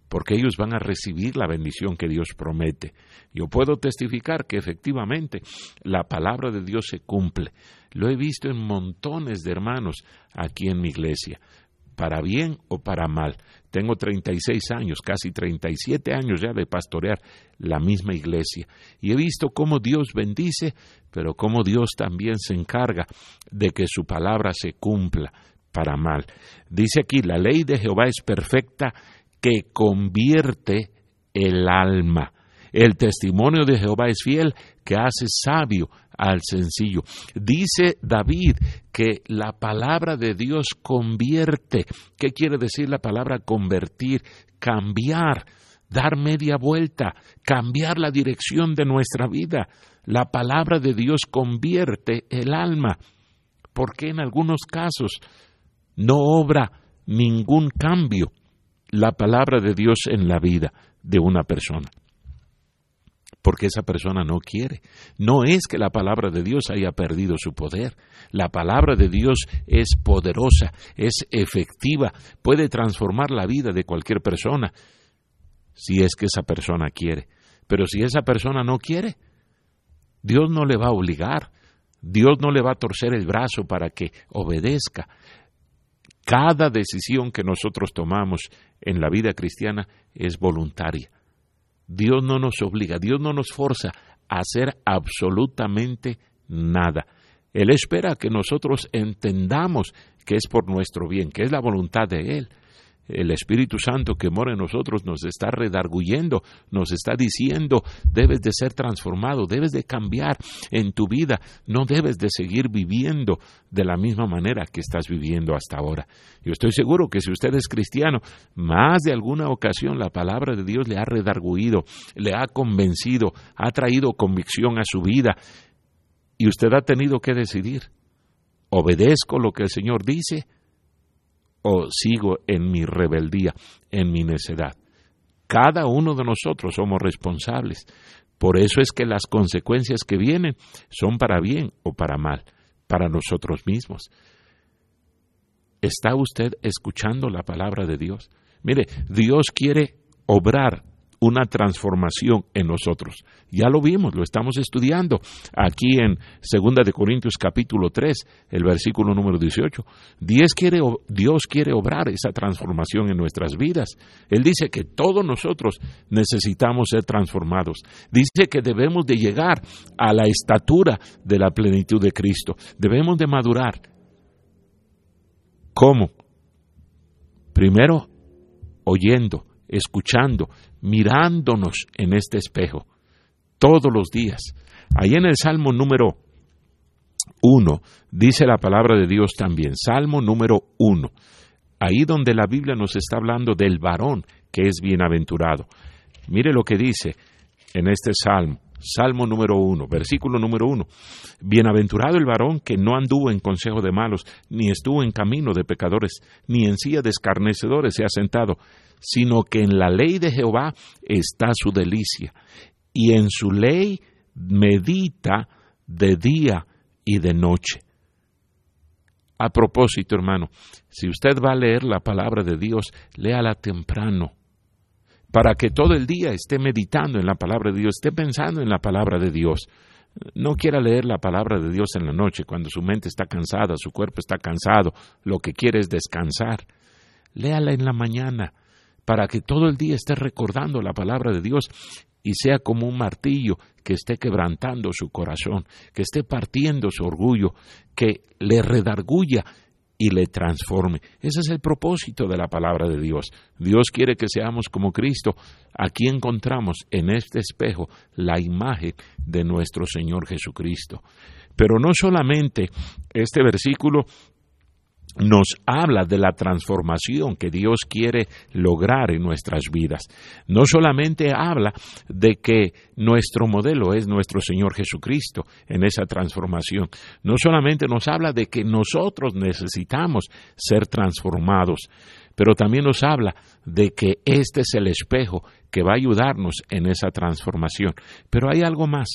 porque ellos van a recibir la bendición que Dios promete. Yo puedo testificar que efectivamente la palabra de Dios se cumple. Lo he visto en montones de hermanos aquí en mi iglesia, para bien o para mal. Tengo 36 años, casi 37 años ya de pastorear la misma iglesia. Y he visto cómo Dios bendice, pero cómo Dios también se encarga de que su palabra se cumpla para mal. Dice aquí, la ley de Jehová es perfecta que convierte el alma. El testimonio de Jehová es fiel, que hace sabio al sencillo. Dice David que la palabra de Dios convierte. ¿Qué quiere decir la palabra convertir? Cambiar, dar media vuelta, cambiar la dirección de nuestra vida. La palabra de Dios convierte el alma. Porque en algunos casos no obra ningún cambio la palabra de Dios en la vida de una persona. Porque esa persona no quiere. No es que la palabra de Dios haya perdido su poder. La palabra de Dios es poderosa, es efectiva, puede transformar la vida de cualquier persona, si es que esa persona quiere. Pero si esa persona no quiere, Dios no le va a obligar, Dios no le va a torcer el brazo para que obedezca. Cada decisión que nosotros tomamos en la vida cristiana es voluntaria. Dios no nos obliga, Dios no nos forza a hacer absolutamente nada. Él espera que nosotros entendamos que es por nuestro bien, que es la voluntad de Él el Espíritu Santo que mora en nosotros nos está redarguyendo, nos está diciendo, debes de ser transformado, debes de cambiar en tu vida, no debes de seguir viviendo de la misma manera que estás viviendo hasta ahora. Yo estoy seguro que si usted es cristiano, más de alguna ocasión la palabra de Dios le ha redarguido, le ha convencido, ha traído convicción a su vida y usted ha tenido que decidir, obedezco lo que el Señor dice, o sigo en mi rebeldía, en mi necedad. Cada uno de nosotros somos responsables. Por eso es que las consecuencias que vienen son para bien o para mal, para nosotros mismos. ¿Está usted escuchando la palabra de Dios? Mire, Dios quiere obrar una transformación en nosotros. Ya lo vimos, lo estamos estudiando aquí en Segunda de Corintios capítulo 3, el versículo número 18. Dios quiere, Dios quiere obrar esa transformación en nuestras vidas. Él dice que todos nosotros necesitamos ser transformados. Dice que debemos de llegar a la estatura de la plenitud de Cristo. Debemos de madurar. ¿Cómo? Primero, oyendo, escuchando, mirándonos en este espejo todos los días. Ahí en el Salmo número uno dice la palabra de Dios también, Salmo número uno, ahí donde la Biblia nos está hablando del varón que es bienaventurado. Mire lo que dice en este salmo. Salmo número uno, versículo número uno. Bienaventurado el varón que no anduvo en consejo de malos, ni estuvo en camino de pecadores, ni en silla de escarnecedores se ha sentado, sino que en la ley de Jehová está su delicia, y en su ley medita de día y de noche. A propósito, hermano, si usted va a leer la palabra de Dios, léala temprano, para que todo el día esté meditando en la palabra de Dios, esté pensando en la palabra de Dios. No quiera leer la palabra de Dios en la noche, cuando su mente está cansada, su cuerpo está cansado, lo que quiere es descansar. Léala en la mañana, para que todo el día esté recordando la palabra de Dios y sea como un martillo que esté quebrantando su corazón, que esté partiendo su orgullo, que le redarguya y le transforme. Ese es el propósito de la palabra de Dios. Dios quiere que seamos como Cristo. Aquí encontramos en este espejo la imagen de nuestro Señor Jesucristo. Pero no solamente este versículo nos habla de la transformación que Dios quiere lograr en nuestras vidas. No solamente habla de que nuestro modelo es nuestro Señor Jesucristo en esa transformación, no solamente nos habla de que nosotros necesitamos ser transformados, pero también nos habla de que este es el espejo que va a ayudarnos en esa transformación. Pero hay algo más.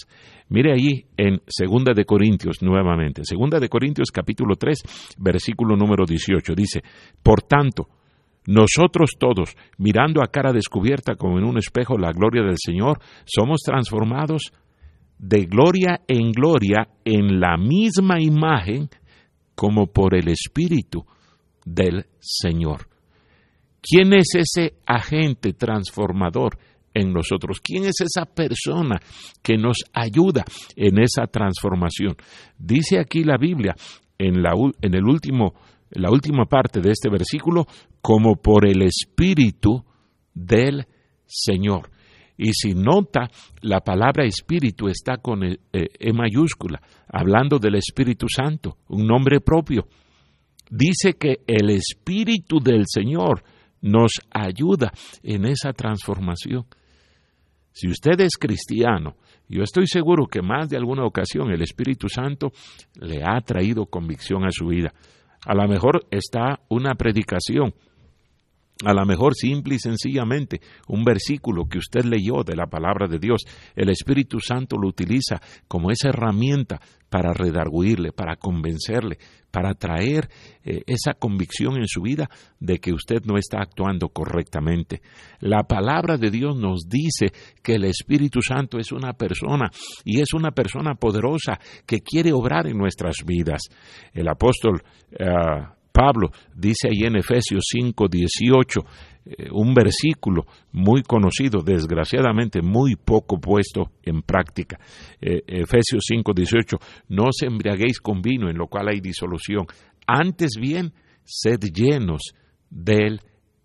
Mire ahí en Segunda de Corintios nuevamente. Segunda de Corintios capítulo 3, versículo número 18 dice, "Por tanto, nosotros todos, mirando a cara descubierta como en un espejo la gloria del Señor, somos transformados de gloria en gloria en la misma imagen como por el Espíritu del Señor. ¿Quién es ese agente transformador en nosotros? ¿Quién es esa persona que nos ayuda en esa transformación? Dice aquí la Biblia en la, el último, la última parte de este versículo, como por el Espíritu del Señor. Y si nota, la palabra espíritu está con e, e mayúscula, hablando del Espíritu Santo, un nombre propio. Dice que el Espíritu del Señor nos ayuda en esa transformación. Si usted es cristiano, yo estoy seguro que más de alguna ocasión el Espíritu Santo le ha traído convicción a su vida. A lo mejor está una predicación a lo mejor simple y sencillamente un versículo que usted leyó de la palabra de Dios, el Espíritu Santo lo utiliza como esa herramienta para redarguirle, para convencerle, para traer eh, esa convicción en su vida de que usted no está actuando correctamente. La palabra de Dios nos dice que el Espíritu Santo es una persona y es una persona poderosa que quiere obrar en nuestras vidas. El apóstol eh, Pablo dice ahí en Efesios 5, 18, eh, un versículo muy conocido, desgraciadamente muy poco puesto en práctica. Eh, Efesios 5, 18, no os embriaguéis con vino en lo cual hay disolución, antes bien, sed llenos del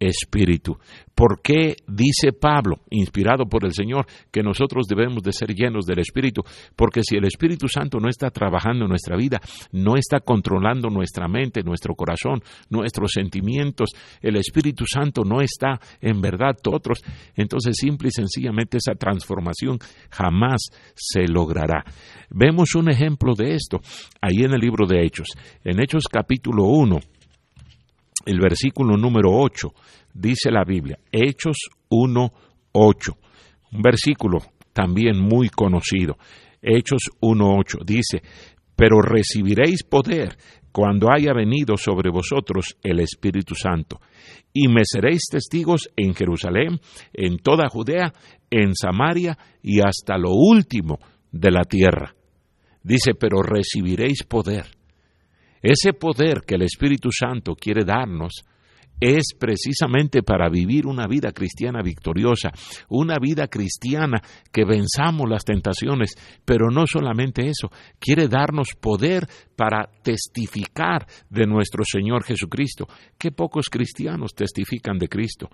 Espíritu. ¿Por qué dice Pablo, inspirado por el Señor, que nosotros debemos de ser llenos del Espíritu? Porque si el Espíritu Santo no está trabajando en nuestra vida, no está controlando nuestra mente, nuestro corazón, nuestros sentimientos, el Espíritu Santo no está en verdad otros, entonces simple y sencillamente esa transformación jamás se logrará. Vemos un ejemplo de esto ahí en el libro de Hechos. En Hechos capítulo 1, el versículo número 8, dice la Biblia, Hechos 1, 8, un versículo también muy conocido. Hechos 1.8 dice, pero recibiréis poder cuando haya venido sobre vosotros el Espíritu Santo, y me seréis testigos en Jerusalén, en toda Judea, en Samaria y hasta lo último de la tierra. Dice, pero recibiréis poder. Ese poder que el Espíritu Santo quiere darnos es precisamente para vivir una vida cristiana victoriosa, una vida cristiana que venzamos las tentaciones, pero no solamente eso, quiere darnos poder para testificar de nuestro Señor Jesucristo. Qué pocos cristianos testifican de Cristo,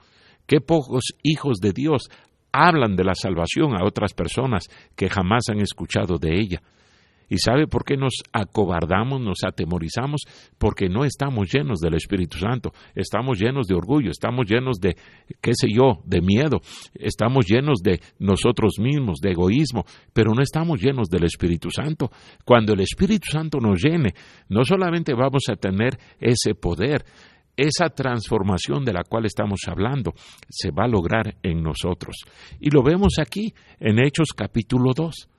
qué pocos hijos de Dios hablan de la salvación a otras personas que jamás han escuchado de ella. ¿Y sabe por qué nos acobardamos, nos atemorizamos? Porque no estamos llenos del Espíritu Santo, estamos llenos de orgullo, estamos llenos de, qué sé yo, de miedo, estamos llenos de nosotros mismos, de egoísmo, pero no estamos llenos del Espíritu Santo. Cuando el Espíritu Santo nos llene, no solamente vamos a tener ese poder, esa transformación de la cual estamos hablando se va a lograr en nosotros. Y lo vemos aquí en Hechos capítulo 2.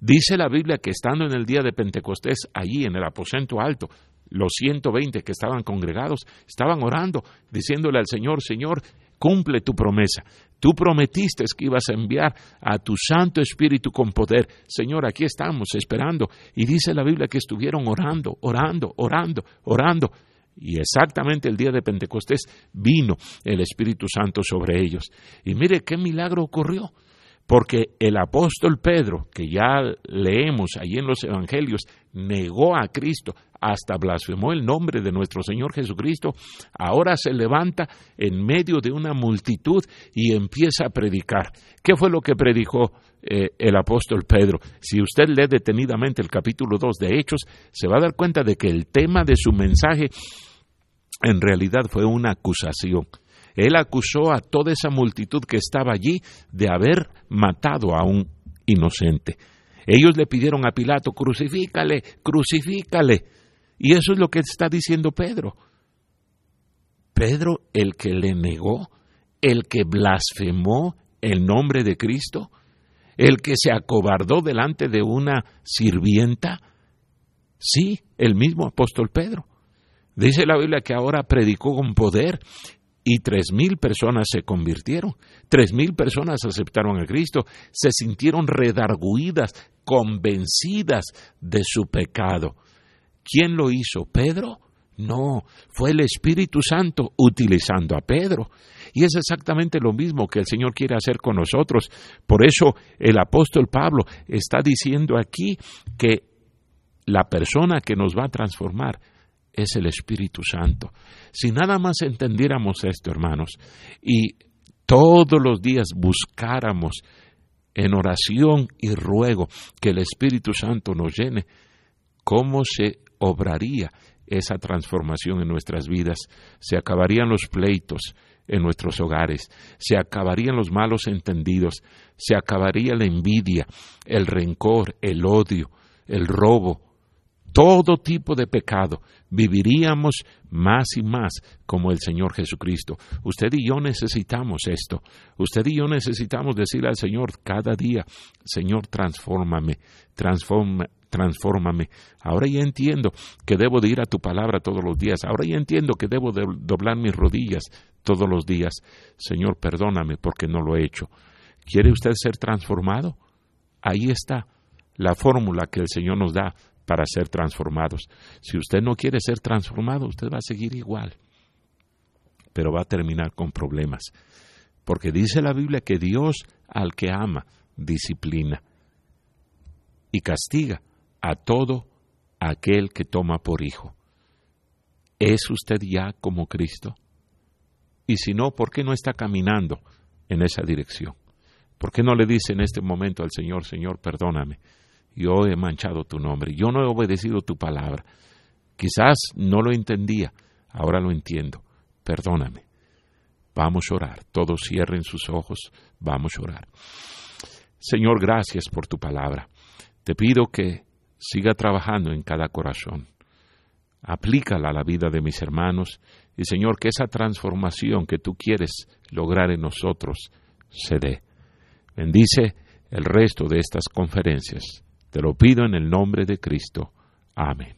Dice la Biblia que estando en el día de Pentecostés, allí en el aposento alto, los 120 que estaban congregados estaban orando, diciéndole al Señor, Señor, cumple tu promesa. Tú prometiste que ibas a enviar a tu Santo Espíritu con poder. Señor, aquí estamos esperando. Y dice la Biblia que estuvieron orando, orando, orando, orando. Y exactamente el día de Pentecostés vino el Espíritu Santo sobre ellos. Y mire qué milagro ocurrió porque el apóstol Pedro, que ya leemos allí en los Evangelios, negó a Cristo, hasta blasfemó el nombre de nuestro Señor Jesucristo, ahora se levanta en medio de una multitud y empieza a predicar. ¿Qué fue lo que predicó eh, el apóstol Pedro? Si usted lee detenidamente el capítulo 2 de Hechos, se va a dar cuenta de que el tema de su mensaje en realidad fue una acusación él acusó a toda esa multitud que estaba allí de haber matado a un inocente. Ellos le pidieron a Pilato, crucifícale, crucifícale. Y eso es lo que está diciendo Pedro. Pedro, el que le negó, el que blasfemó el nombre de Cristo, el que se acobardó delante de una sirvienta. Sí, el mismo apóstol Pedro. Dice la Biblia que ahora predicó con poder y tres mil personas se convirtieron, tres mil personas aceptaron a Cristo, se sintieron redarguidas, convencidas de su pecado. ¿Quién lo hizo? ¿Pedro? No, fue el Espíritu Santo utilizando a Pedro. Y es exactamente lo mismo que el Señor quiere hacer con nosotros. Por eso el apóstol Pablo está diciendo aquí que la persona que nos va a transformar es el Espíritu Santo. Si nada más entendiéramos esto, hermanos, y todos los días buscáramos en oración y ruego que el Espíritu Santo nos llene, ¿cómo se obraría esa transformación en nuestras vidas? Se acabarían los pleitos en nuestros hogares, se acabarían los malos entendidos, se acabaría la envidia, el rencor, el odio, el robo, todo tipo de pecado, viviríamos más y más como el Señor Jesucristo. Usted y yo necesitamos esto. Usted y yo necesitamos decirle al Señor cada día, Señor, transfórmame, transfórmame. Ahora ya entiendo que debo de ir a tu palabra todos los días. Ahora ya entiendo que debo de doblar mis rodillas todos los días. Señor, perdóname porque no lo he hecho. ¿Quiere usted ser transformado? Ahí está la fórmula que el Señor nos da para ser transformados. Si usted no quiere ser transformado, usted va a seguir igual, pero va a terminar con problemas. Porque dice la Biblia que Dios al que ama disciplina y castiga a todo aquel que toma por hijo. ¿Es usted ya como Cristo? Y si no, ¿por qué no está caminando en esa dirección? ¿Por qué no le dice en este momento al Señor, Señor, perdóname? Yo he manchado tu nombre, yo no he obedecido tu palabra. Quizás no lo entendía, ahora lo entiendo. Perdóname. Vamos a orar. Todos cierren sus ojos. Vamos a orar. Señor, gracias por tu palabra. Te pido que siga trabajando en cada corazón. Aplícala a la vida de mis hermanos y Señor, que esa transformación que tú quieres lograr en nosotros se dé. Bendice el resto de estas conferencias te lo pido en el nombre de Cristo. Amén.